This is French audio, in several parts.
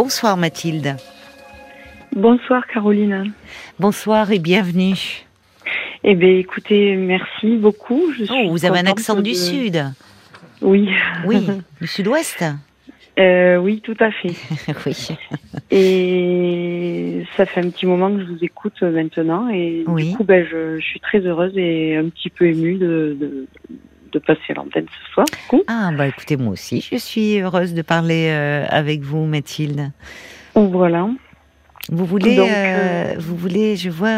Bonsoir Mathilde. Bonsoir Caroline. Bonsoir et bienvenue. Eh bien écoutez, merci beaucoup. Je oh, vous avez un accent du sud. Oui. Oui, du sud-ouest. Euh, oui, tout à fait. oui. Et ça fait un petit moment que je vous écoute maintenant et du coup, ben, je, suis très heureuse et un petit peu émue de, de, passer à l'antenne ce soir. Ah bah écoutez, moi aussi, je suis heureuse de parler euh, avec vous, Mathilde. Voilà. Vous voulez, euh, vous voulez, je vois,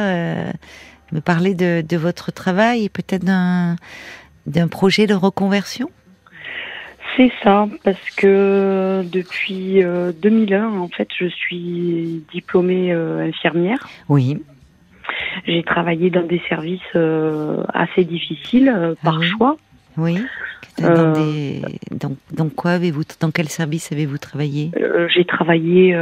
me parler de, de votre travail et peut-être d'un d'un projet de reconversion? C'est ça, parce que depuis 2001, euh, en fait, je suis diplômée euh, infirmière. Oui. J'ai travaillé dans des services euh, assez difficiles par ah choix. Oui. Dans, dans, quoi avez-vous, dans quel service avez-vous travaillé? J'ai travaillé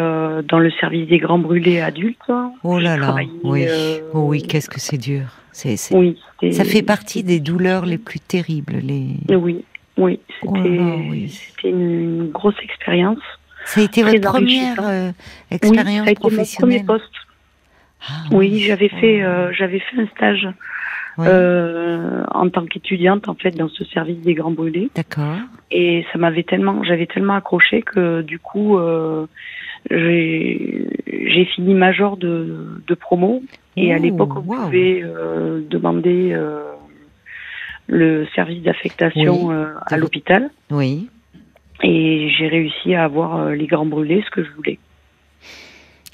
dans le service des grands brûlés adultes. Oh là là, oui. Oh oui, qu'est-ce que c'est dur. C'est, oui, ça fait partie des douleurs les plus terribles. Les... Oui, oui, oh c'était une grosse expérience. Ça a été votre première euh, expérience oui, ça a été Mon premier poste. Ah, oui, j'avais fait euh, j'avais fait un stage euh, en tant qu'étudiante en fait dans ce service des grands brûlés. D'accord. Et ça m'avait tellement j'avais tellement accroché que du coup j'ai fini major de, de promo et à l'époque on pouvait demander le service d'affectation euh, à l'hôpital. Oui. Et j'ai réussi à avoir euh, les grands brûlés, ce que je voulais.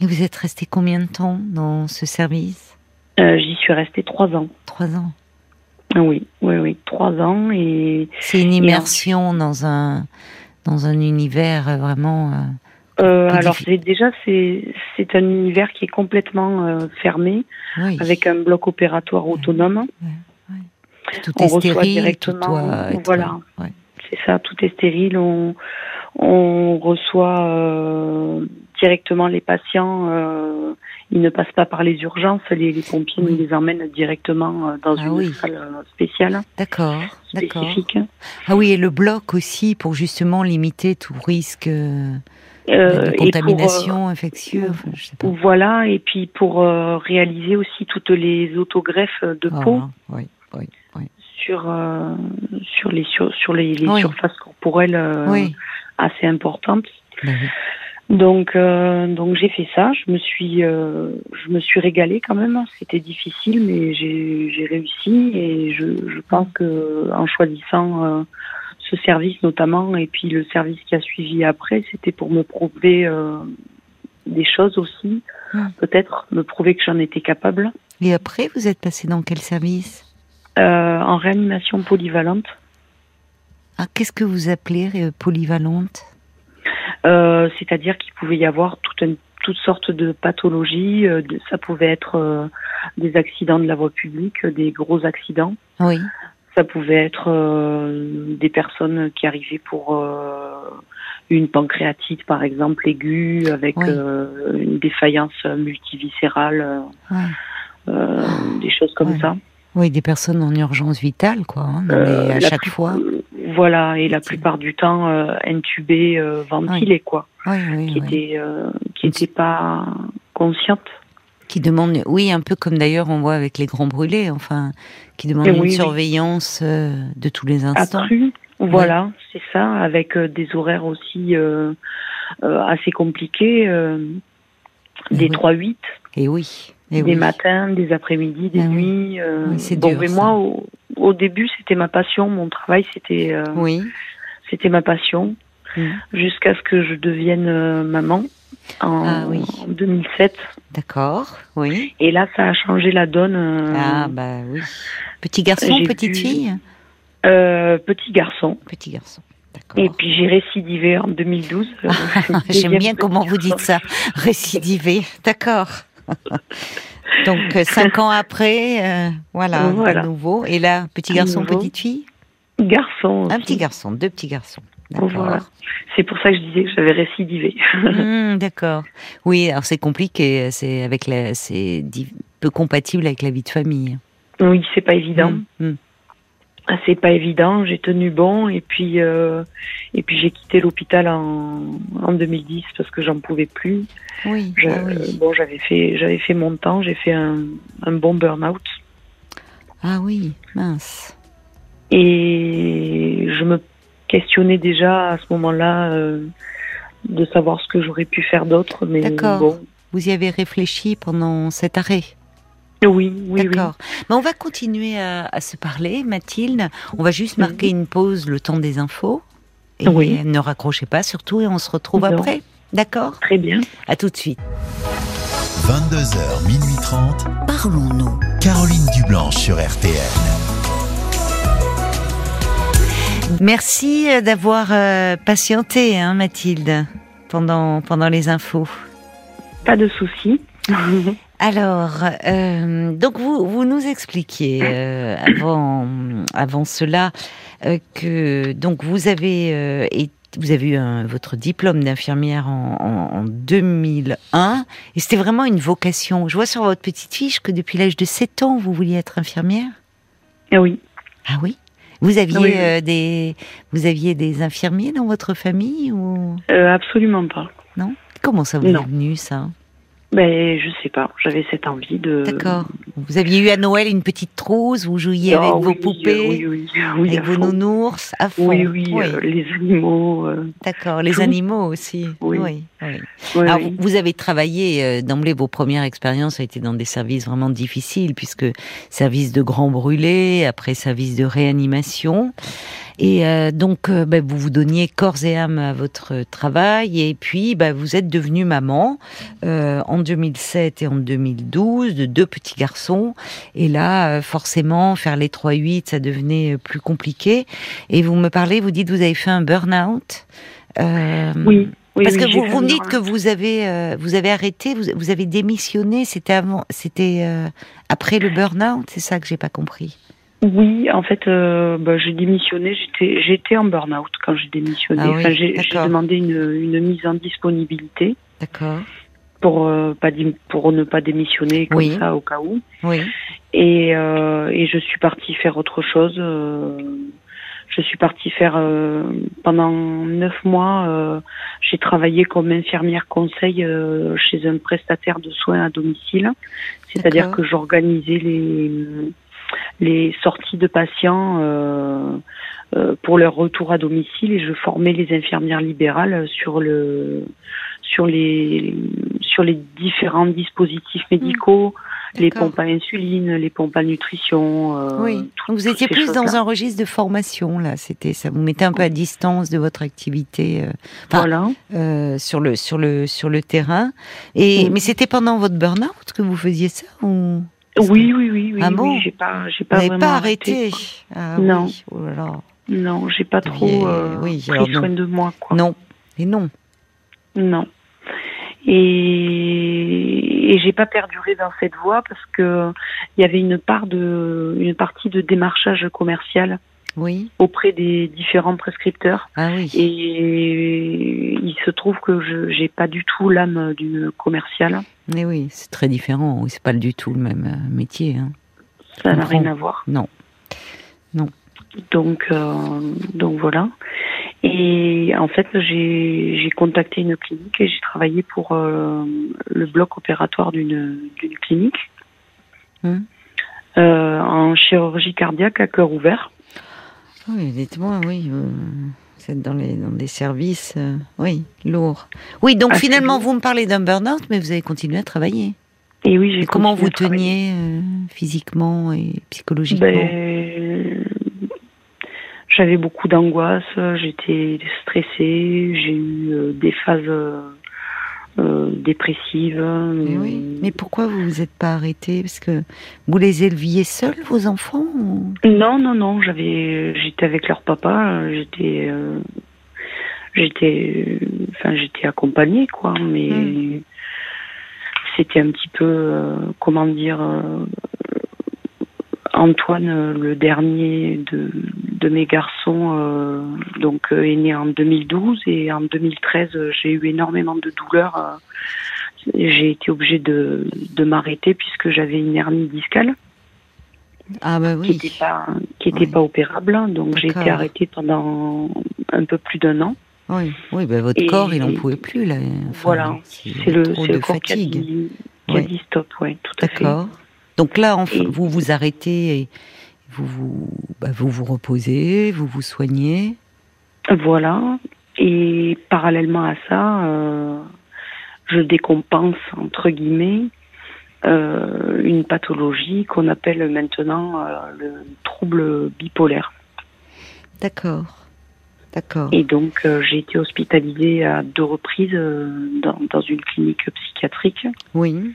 Et vous êtes resté combien de temps dans ce service? Euh, J'y suis resté trois ans. Trois ans. Oui, oui, oui, trois ans et. C'est une immersion dans un dans un univers vraiment. Euh, alors déjà c'est c'est un univers qui est complètement fermé avec un bloc opératoire autonome. Tout on est stérile, directement. voilà, c'est ça, tout est stérile. On, on reçoit euh, directement les patients. Euh, ils ne passent pas par les urgences. Les, les pompiers nous les emmènent directement euh, dans ah une salle spéciale. D'accord. Ah oui, et le bloc aussi pour justement limiter tout risque. de contamination infectieuse. Voilà, et puis pour réaliser aussi toutes les autogreffes de ah, peau. Oui, oui sur euh, sur les sur, sur les, surfaces corporelles euh, assez importantes. Ben donc euh, donc j'ai fait ça. Je me suis je me suis régalée quand même. C'était difficile, mais j'ai réussi et je, je pense que en choisissant ce service notamment et puis le service qui a suivi après, c'était pour me prouver des choses aussi, peut-être me prouver que j'en étais capable. Et après, vous êtes passé dans quel service? Euh, en réanimation polyvalente. Ah, qu'est-ce que vous appelez euh, polyvalente? Euh, C'est-à-dire qu'il pouvait y avoir toutes sortes de pathologies. ça pouvait être des accidents de la voie publique, des gros accidents. Oui. Ça pouvait être des personnes qui arrivaient pour une pancréatite, par exemple, aiguë, avec une défaillance multiviscérale, des choses comme ça. Oui, des personnes en urgence vitale, quoi, hein, euh, à chaque fois. Voilà, et la plupart du temps euh, intubées, euh, ventilées, quoi. Oui, oui, qui n'étaient qui étaient pas conscientes. Qui demandent, oui, un peu comme d'ailleurs on voit avec les grands brûlés, enfin, qui demandent une surveillance de tous les instants. Voilà, c'est ça, avec des horaires aussi assez compliqués, des 3-8. Et oui. Eh des matins, des après-midi, des ah nuits. Euh, bon, mais moi, au, début, c'était ma passion. Mon travail, c'était euh, oui. c'était ma passion. Mm. Jusqu'à ce que je devienne euh, maman en, ah, oui. en 2007. D'accord, oui. Et là, ça a changé la donne. ah, bah oui. Petit garçon, petite fille Petit garçon. Petit garçon. Et puis j'ai récidivé en 2012. J'aime bien comment vous dites ça, récidivé. D'accord. Donc euh, cinq ans après, euh, voilà, à nouveau. Et là, petit garçon, petite fille Garçon. Un petit garçon, deux petits garçons. Voilà. C'est pour ça que je disais que j'avais récidivé. Hmm, d'accord. Oui, alors c'est compliqué, c'est avec la, c'est peu compatible avec la vie de famille. Oui, c'est pas évident. Hmm, hmm. Ah, c'est pas évident. J'ai tenu bon et puis euh, et puis j'ai quitté l'hôpital en, en 2010 parce que j'en pouvais plus. Oui. Ah oui. Bon, j'avais fait j'avais fait mon temps. J'ai fait un, un bon burn-out. Ah oui, mince. Et je me questionnais déjà à ce moment-là euh, de savoir ce que j'aurais pu faire d'autre. Mais bon. Vous y avez réfléchi pendant cet arrêt oui, oui, D'accord. Mais on va continuer à, se parler, Mathilde. On va juste marquer une pause, le temps des infos. Et oui. ne raccrochez pas surtout et on se retrouve après. D'accord? Très bien. À tout de suite. 22h, minuit 30. Parlons-nous. Caroline Dublanche sur RTN. Merci euh, d'avoir euh, patienté, hein, Mathilde, pendant, pendant les infos. Pas de souci. Alors, euh, donc vous, vous nous expliquiez euh, avant, avant cela euh, que donc vous avez et vous avez eu votre diplôme d'infirmière en, en, 2001 et c'était vraiment une vocation. Je vois sur votre petite fiche que depuis l'âge de 7 ans vous vouliez être infirmière. Ah oui. Ah oui? Vous aviez des vous aviez des infirmiers dans votre famille ou? Absolument pas. Non? Comment ça vous est venu ça? Ben, je sais pas. J'avais cette envie de. D'accord. Vous aviez eu à Noël une petite trousse, vous jouiez avec vos poupées, oui, oui, oui, avec vos nounours, à fond. Oui, oui, euh, les animaux. Euh, D'accord, les animaux aussi. Oui. Alors, vous avez travaillé euh, d'emblée, vos premières expériences ont été dans des services vraiment difficiles, puisque service de grand brûlé, après service de réanimation. Et euh, donc, euh, bah, vous vous donniez corps et âme à votre travail, et puis bah, vous êtes devenue maman euh, en 2007 et en 2012 de deux petits garçons. Et là, forcément, faire les 3-8, ça devenait plus compliqué. Et vous me parlez, vous dites, vous avez fait un burn-out. oui. Oui, Parce que vous, vous me dites que vous avez vous avez arrêté, vous, vous avez démissionné. C'était avant, c'était après le burn-out, c'est ça que j'ai pas compris. Oui, en fait, euh, bah, j'ai démissionné. J'étais, j'étais en burn-out quand j'ai démissionné. Ah enfin, j'ai, demandé une, une, mise en disponibilité. D'accord. Pour euh, pas pour ne pas démissionner comme ça au cas où. Oui. Et euh, et je suis partie faire autre chose. Je suis partie faire pendant neuf mois. j'ai travaillé comme infirmière conseil chez un prestataire de soins à domicile. C'est-à-dire que j'organisais les les sorties de patients euh, euh, pour leur retour à domicile et je formais les infirmières libérales sur le sur les sur les différents dispositifs médicaux, mmh. les pompes à insuline, les pompes à nutrition. Euh, oui. vous étiez plus dans un registre de formation là. C'était ça. Vous mettez un peu à distance de votre activité. voilà. sur le sur le sur le terrain. Et mmh. mais c'était pendant votre burn-out que vous faisiez ça ou? Oui, oui, oui, oui. Ah bon J'ai pas, j'ai pas vraiment pas arrêté. Ah non. Oh non, j'ai pas trop euh, pris soin de moi, quoi. Non. Et non. Non. Et, et j'ai pas perduré dans cette voie parce que il y avait une part de, une partie de démarchage commercial oui. auprès des différents prescripteurs. Ah oui. Et il se trouve que je n'ai pas du tout l'âme du commercial. Mais oui, c'est très différent. Oui, c'est pas du tout le même euh, métier. Hein. Ça n'a rien à voir. Non. Non. Donc, euh, donc voilà. Et en fait, j'ai contacté une clinique et j'ai travaillé pour euh, le bloc opératoire d'une clinique hum. en chirurgie cardiaque à cœur ouvert. Oui, dites-moi, oui. Euh, vous êtes dans, les, dans des services, euh, oui, lourds. Oui, donc ah, finalement, vous me parlez d'un burn-out, mais vous avez continué à travailler. Et oui, j'ai Comment vous teniez euh, physiquement et psychologiquement ben, J'avais beaucoup d'angoisse, j'étais stressée, j'ai eu des phases euh, dépressive. Mais, oui. Euh, Mais pourquoi vous vous êtes pas arrêté Parce que vous les éleviez seuls, vos enfants Non, non, non. J'avais, j'étais avec leur papa. J'étais, euh, j'étais, enfin, j'étais accompagnée, quoi. Mais hmm. c'était un petit peu, comment dire, Antoine, le dernier de, de mes garçons, euh, donc euh, est né en 2012 et en 2013 j'ai eu énormément de douleurs. Euh, j'ai été obligée de, de m'arrêter puisque j'avais une hernie discale. ah bah qui n'était pas qui était pas opérable. Donc j'ai été arrêtée pendant un peu plus d'un an. Oui, oui, bah votre corps il n'en pouvait plus là. voilà, c'est le, le corps fatigue. qui a dit, qui a dit stop, oui, tout à fait. D'accord. Donc là, vous vous arrêtez et vous vous, bah, vous vous reposez, vous vous soignez. Voilà. Et parallèlement à ça, euh, je décompense entre guillemets euh, une pathologie qu'on appelle maintenant euh, le trouble bipolaire. D'accord. D'accord. Et donc j'ai été hospitalisée à deux reprises dans, dans, une clinique psychiatrique. Oui.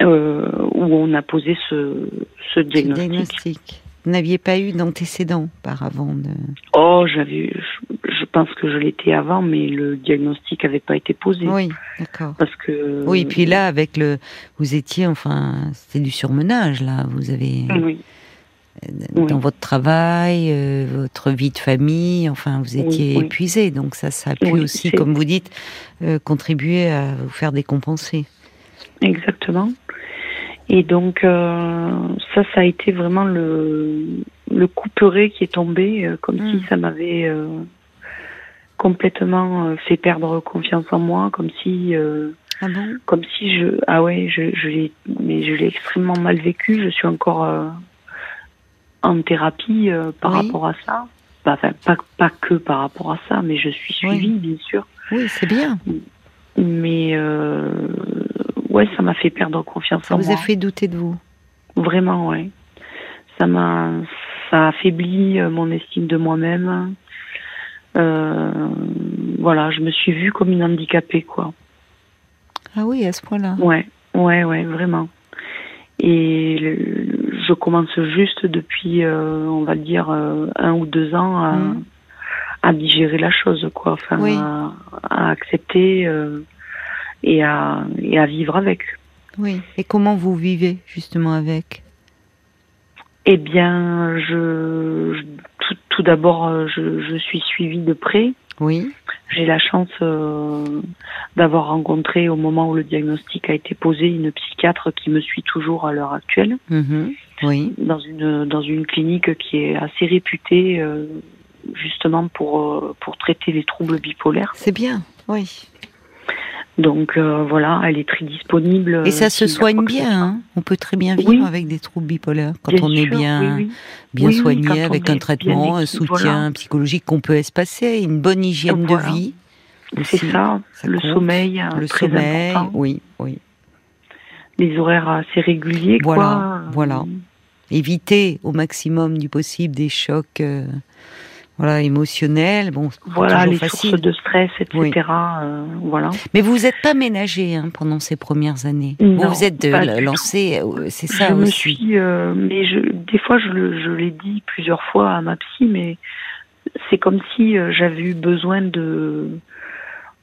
Où on a posé ce, ce diagnostic. diagnostic. Vous n'aviez pas eu d'antécédents par avant de... Oh, j'avais, je, pense que je l'étais avant, mais le diagnostic n'avait pas été posé. Oui, d'accord. Parce que. Oui, puis là, avec le, vous étiez, enfin, c'était du surmenage là. Vous avez. Oui. Dans votre travail, euh, votre vie de famille, enfin, vous étiez épuisé, donc ça, ça a pu aussi, comme vous dites, euh, contribuer à vous faire décompenser. Exactement. Et donc euh, ça, ça a été vraiment le, le couperet qui est tombé, euh, comme si hmm. ça m'avait euh, complètement fait perdre confiance en moi, comme si, ah bon? comme si je, ah ouais, je, je l'ai, mais je l'ai extrêmement mal vécu. Je suis encore en thérapie par rapport à ça. Bah, enfin, pas, pas que par rapport à ça, mais je suis suivie, bien sûr. Oui, c'est bien. Mais ouais, ça m'a fait perdre confiance en moi. Ça vous a fait douter de vous? Vraiment, ouais. Ça m'a, ça a affaibli euh, mon estime de moi-même. Euh, voilà, je me suis vue comme une handicapée, quoi. Ah oui, à ce point-là. Ouais, ouais, ouais, vraiment. Et je commence juste depuis, euh, on va dire, un ou deux ans à, mmh. à, digérer la chose, quoi. Enfin, à, à, accepter et à, et à vivre avec. Oui. Et comment vous vivez justement avec? Eh bien, je, tout, tout d'abord, je, je, suis suivie de près. Oui. J'ai la chance euh, d'avoir rencontré au moment où le diagnostic a été posé une psychiatre qui me suit toujours à l'heure actuelle. Mhm. Oui. Dans une dans une clinique qui est assez réputée euh, justement pour euh, pour traiter les troubles bipolaires. C'est bien. Oui. Donc euh, voilà, elle est très disponible. Et ça se soigne bien. Hein on peut très bien vivre avec des troubles bipolaires quand on est bien, bien soigné avec un traitement, un soutien psychologique qu'on peut espacer, une bonne hygiène de vie. C'est ça, le sommeil. Le sommeil, oui, oui. Les horaires assez réguliers. Voilà, quoi. voilà. Éviter au maximum du possible des chocs. Euh, voilà, émotionnel, bon, voilà les sources de stress, etc. Euh, voilà. Mais vous n'êtes pas ménagé hein, pendant ces premières années. vous vous êtes euh, lancé, euh, c'est ça je aussi. Me suis, mais je, des fois, je, je l'ai dit plusieurs fois à ma psy, mais c'est comme si j'avais eu besoin de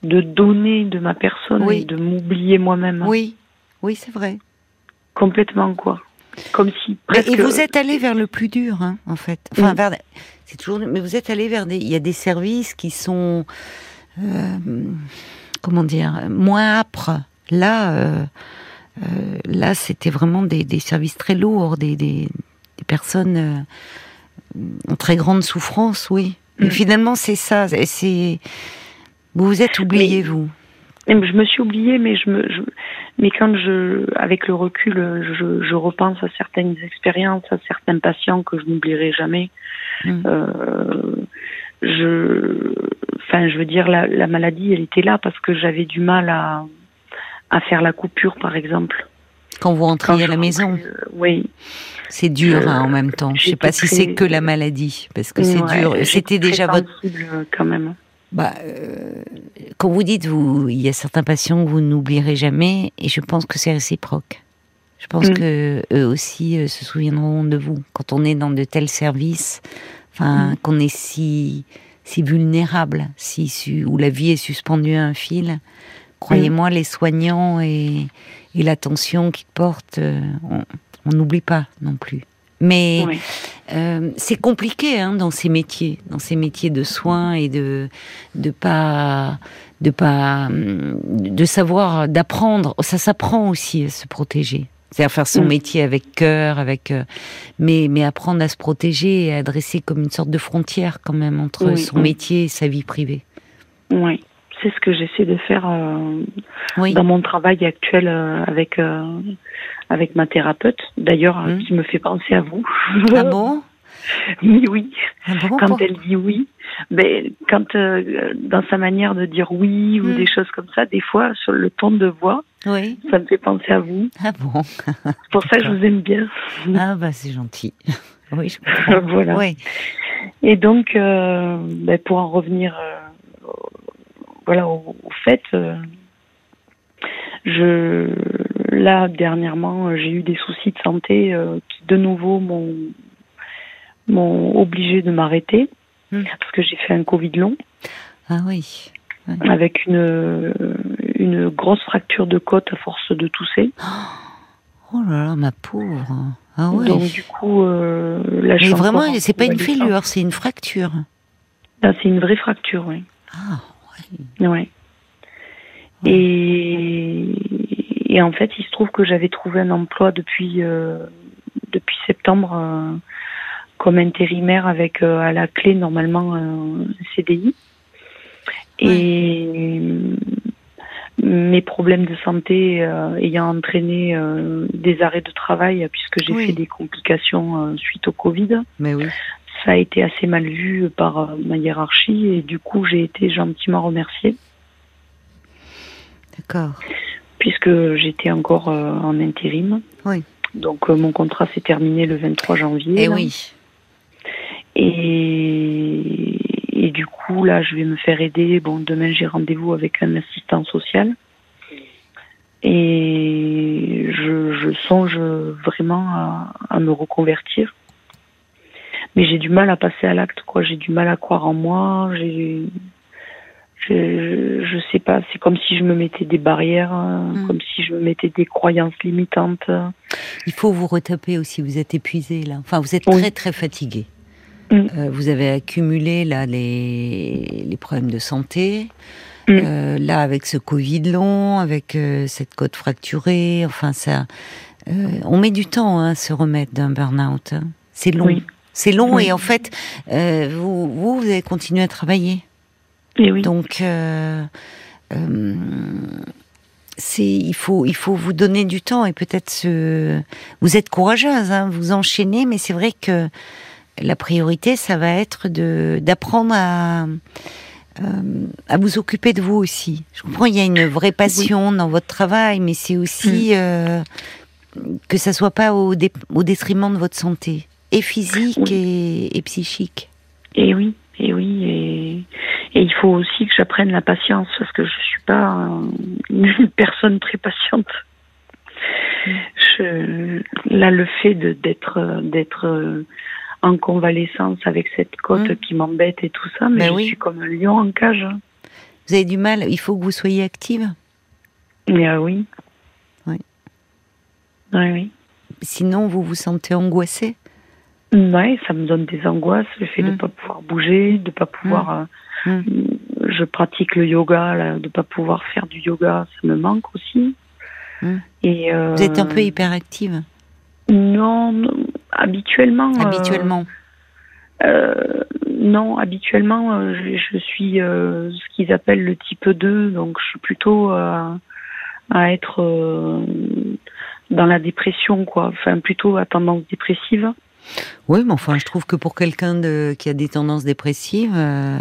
de donner de ma personne et de m'oublier moi-même. Oui, oui, c'est vrai. Complètement quoi. Comme si presque... Et vous êtes allé vers le plus dur, hein, en fait. Enfin, mm. vers c'est toujours. Mais vous êtes allé vers des. Il y a des services qui sont. Euh, comment dire Moins âpres. Là, euh, euh, là, c'était vraiment des, des, services très lourds, des, des, des personnes en très grande souffrance, oui. Mais mm. finalement, c'est ça. C'est. Vous vous êtes oublié, vous. Je me suis oubliée, mais je me, mais quand je, avec le recul, je, je repense à certaines expériences, à certains patients que je n'oublierai jamais. Mm. Euh, je, enfin, je veux dire, la, la, maladie, elle était là parce que j'avais du mal à, à faire la coupure, par exemple. Quand vous rentriez à la maison. Euh, oui. C'est dur hein, en même temps. Je sais pas si c'est que la maladie, parce que c'est dur. C'était déjà votre. quand même. Bah, euh, quand vous dites, vous, il y a certains patients que vous n'oublierez jamais, et je pense que c'est réciproque. Je pense mm. que eux aussi euh, se souviendront de vous quand on est dans de tels services, enfin mm. qu'on est si si vulnérable, si où la vie est suspendue à un fil. Croyez-moi, mm. les soignants et, et l'attention qu'ils portent, euh, on n'oublie pas non plus. Mais euh, c'est compliqué hein, dans ces métiers, dans ces métiers de soins et de de pas de pas de savoir d'apprendre. Ça s'apprend aussi à se protéger C'est-à-dire faire son mm. métier avec cœur, avec euh, mais mais apprendre à se protéger et à dresser comme une sorte de frontière quand même entre son métier et sa vie privée. Oui, c'est ce que j'essaie de faire euh, dans mon travail actuel euh, avec avec ma thérapeute. D'ailleurs, qui me fait penser à vous. Ah bon? Oui, oui. Ah quand elle dit oui, mais quand euh, dans sa manière de dire oui ou hmm. des choses comme ça, des fois sur le ton de voix, oui. ça me fait penser à vous. Ah bon? C'est pour ça que je vous aime bien. Ah bah c'est gentil. Oui, je comprends. voilà. Oui. Et donc, euh, ben, pour en revenir, euh, voilà, au, fait, je là dernièrement, j'ai eu des soucis de santé qui de nouveau m'ont m'ont obligé de m'arrêter hmm. parce que j'ai fait un Covid long. Ah oui. Avec une, une grosse fracture de côte à force de tousser. Oh là là, ma pauvre. Ah ouais. Donc du coup, euh, là, Mais vraiment, c'est pas une fêlure, c'est une fracture. Ah, c'est une vraie fracture, oui. Ah ouais. Ouais. Et, et en fait, il se trouve que j'avais trouvé un emploi depuis euh, depuis septembre. Euh, comme intérimaire avec euh, à la clé normalement un CDI. Et mes problèmes de santé ayant entraîné des arrêts de travail puisque j'ai fait des complications suite au Covid. Mais oui. Ça a été assez mal vu par ma hiérarchie et du coup j'ai été gentiment remerciée. D'accord. Puisque j'étais encore en intérim. Oui. Donc mon contrat s'est terminé le 23 janvier. Et eh oui. Et, et, du coup, là, je vais me faire aider. Bon, demain, j'ai rendez-vous avec un assistant social. Et je, je songe vraiment à, à, me reconvertir. Mais j'ai du mal à passer à l'acte, quoi. J'ai du mal à croire en moi. J'ai, je, je sais pas, c'est comme si je me mettais des barrières, mm. comme si je me mettais des croyances limitantes. Il faut vous retaper aussi, vous êtes épuisé là. Enfin, vous êtes très très fatigué. Mm. Euh, vous avez accumulé là les, les problèmes de santé. Mm. Euh, là, avec ce Covid long, avec euh, cette côte fracturée, enfin ça, on met du temps hein, à se remettre d'un burn-out. Hein. C'est long. C'est long et en fait, vous, vous, vous avez continué à travailler. Et oui. Donc, il faut il faut vous donner du temps et peut-être ce vous êtes courageuse, hein, vous enchaînez, mais c'est vrai que la priorité, ça va être d'apprendre à euh, à vous occuper de vous aussi. Je comprends, il y a une vraie passion dans votre travail, mais c'est aussi mm. euh, que ça soit pas au, au, détriment de votre santé, et physique et, psychique. Et oui, et oui, et, et il faut aussi que j'apprenne la patience parce que je suis pas une personne très patiente. Mm. Je, là, le fait d'être d'être en convalescence avec cette côte mmh. qui m'embête et tout ça, mais ben je suis comme un lion en cage. Vous avez du mal, il faut que vous soyez active? Mais ah oui. Oui. Oui, oui. Sinon, vous vous sentez angoissée? Oui, ça me donne des angoisses, le fait de ne mmh. pas pouvoir bouger, de ne pas pouvoir... Mmh. Euh, je pratique le yoga, de ne pas pouvoir faire du yoga, ça me manque aussi. Et euh, Vous êtes un peu hyperactive? Non, habituellement. Habituellement. Euh, non, habituellement, euh, je, suis ce qu'ils appellent le type 2, donc je suis plutôt à être dans la dépression, quoi. Enfin, plutôt à tendance dépressive. Oui, mais enfin, je trouve que pour quelqu'un qui a des tendances dépressives, euh,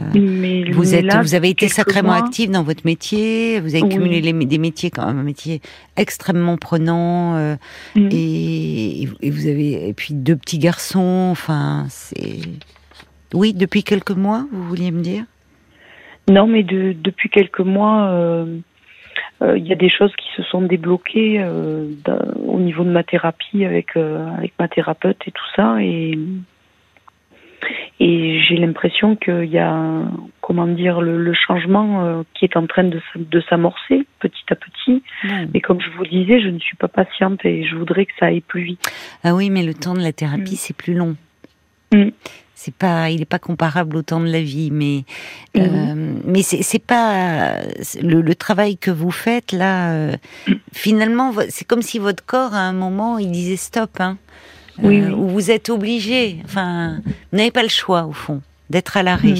vous, êtes, vous avez été sacrément active dans votre métier, vous avez cumulé des métiers quand même, un métier extrêmement prenant, euh, mm. et, vous avez, et puis deux petits garçons, enfin, c'est. Oui, depuis quelques mois, vous vouliez me dire? Non, mais de, depuis quelques mois. Euh, il y a des choses qui se sont débloquées euh, au niveau de ma thérapie avec euh, avec ma thérapeute et tout ça et et j'ai l'impression qu'il y a comment dire le, changement qui est en train de, de s'amorcer petit à petit. Mais comme je vous disais, je ne suis pas patiente et je voudrais que ça aille plus vite. Ah oui, mais le temps de la thérapie, mm. c'est plus long. Mm. C'est pas, il est pas comparable au temps de la vie, mais mhm. mais c'est pas le, travail que vous faites là. finalement, c'est comme si votre corps à un moment il disait stop, hein, oui, où vous êtes obligé. Enfin, vous n'avez pas le choix au fond d'être à l'arrêt.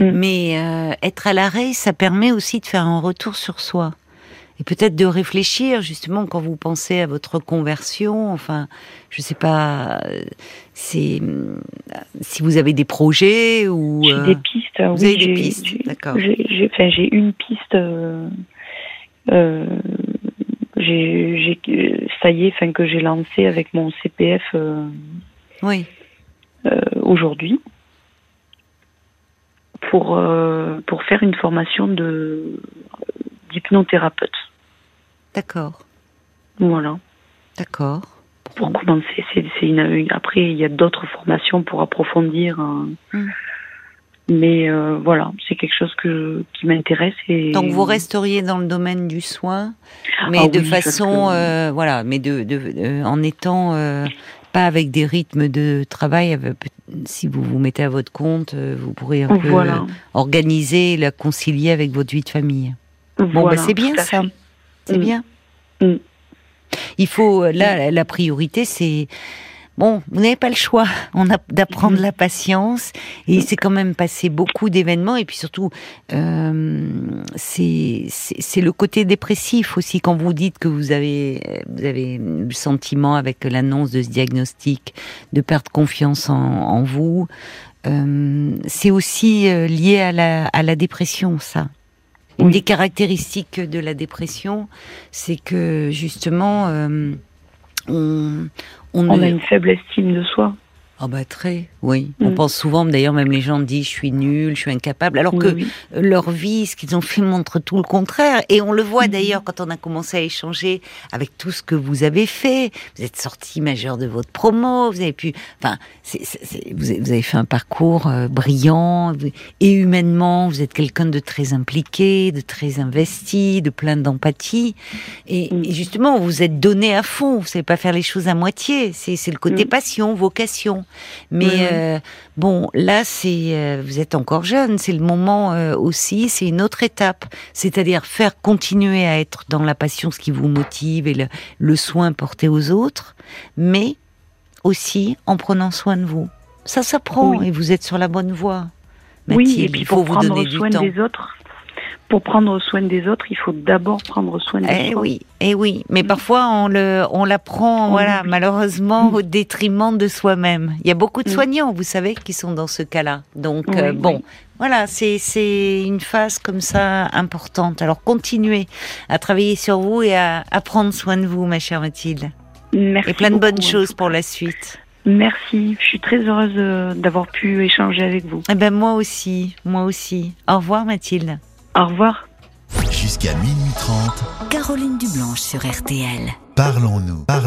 Mhm. Mhm. Mais être à l'arrêt, ça permet aussi de faire un retour sur soi et peut-être de réfléchir justement quand vous pensez à votre conversion. Enfin, je sais pas, c'est si vous avez des projets ou j'ai des pistes. Vous oui, avez des pistes, d'accord. J'ai, enfin, une piste. Euh, euh, j'ai, ça y est, enfin que j'ai lancé avec mon CPF. Euh, oui. aujourd'hui pour pour faire une formation de d'hypnothérapeute. D'accord. Voilà. D'accord. Pour commencer, c'est une, après il y a d'autres formations pour approfondir. Hein. Hmm. Mais euh, voilà, c'est quelque chose que, qui m'intéresse. Et... Donc vous resteriez dans le domaine du soin, mais ah de façon, euh, voilà, mais de, de, en étant euh, pas avec des rythmes de travail. Si vous vous mettez à votre compte, vous pourrez un peu organiser, la concilier avec votre vie de famille. Bon, bah, c'est bien ça. C'est mm. bien. Mm. Il faut, euh, là, la priorité, c'est. Bon, vous n'avez pas le choix. On a d'apprendre mm. la patience et il s'est quand même passé beaucoup d'événements et puis surtout euh, c'est le côté dépressif aussi quand vous dites que vous avez vous avez le sentiment avec l'annonce de ce diagnostic de perdre confiance en, en vous. Euh, c'est aussi euh, lié à la, à la dépression, ça. Une des caractéristiques de la dépression, c'est que justement, euh, on, on, on a une faible estime de soi. Ah bah très, oui. On mm. pense souvent, d'ailleurs même les gens disent je suis nul, je suis incapable, alors que leur vie, ce qu'ils ont fait montre tout le contraire. Et on le voit mm. d'ailleurs quand on a commencé à échanger avec tout ce que vous avez fait. Vous êtes sorti majeur de votre promo, vous avez pu, enfin, vous, avez, fait un parcours euh, brillant et humainement, vous êtes quelqu'un de très impliqué, de très investi, de plein d'empathie. Et, mm. justement, vous êtes donné à fond. Vous savez pas faire les choses à moitié. C'est le côté passion, vocation. Mais euh, bon, là, c'est euh, vous êtes encore jeune, c'est le moment euh, aussi, c'est une autre étape, c'est-à-dire faire continuer à être dans la passion, ce qui vous motive et le, soin porté aux autres, mais aussi en prenant soin de vous. Ça s'apprend et vous êtes sur la bonne voie. Mathilde, oui, et puis il faut vous donner du temps. Des autres pour prendre soin des autres, il faut d'abord prendre soin de eh oui, eh oui, mais parfois on le, on l'apprend, voilà, malheureusement mm. au détriment de soi-même. Il y a beaucoup de mm. soignants, vous savez, qui sont dans ce cas-là. Donc euh, bon, voilà, c'est c'est une phase comme ça importante. Alors continuez à travailler sur vous et à, à prendre soin de vous, ma chère Mathilde. Merci. Et plein de bonnes choses pour la suite. Merci, je suis très heureuse euh, d'avoir pu échanger avec vous. Eh ben moi aussi, moi aussi. Au revoir Mathilde. Au revoir. Jusqu'à minuit 30. Caroline Dublanche sur RTL. Parlons-nous. Parlons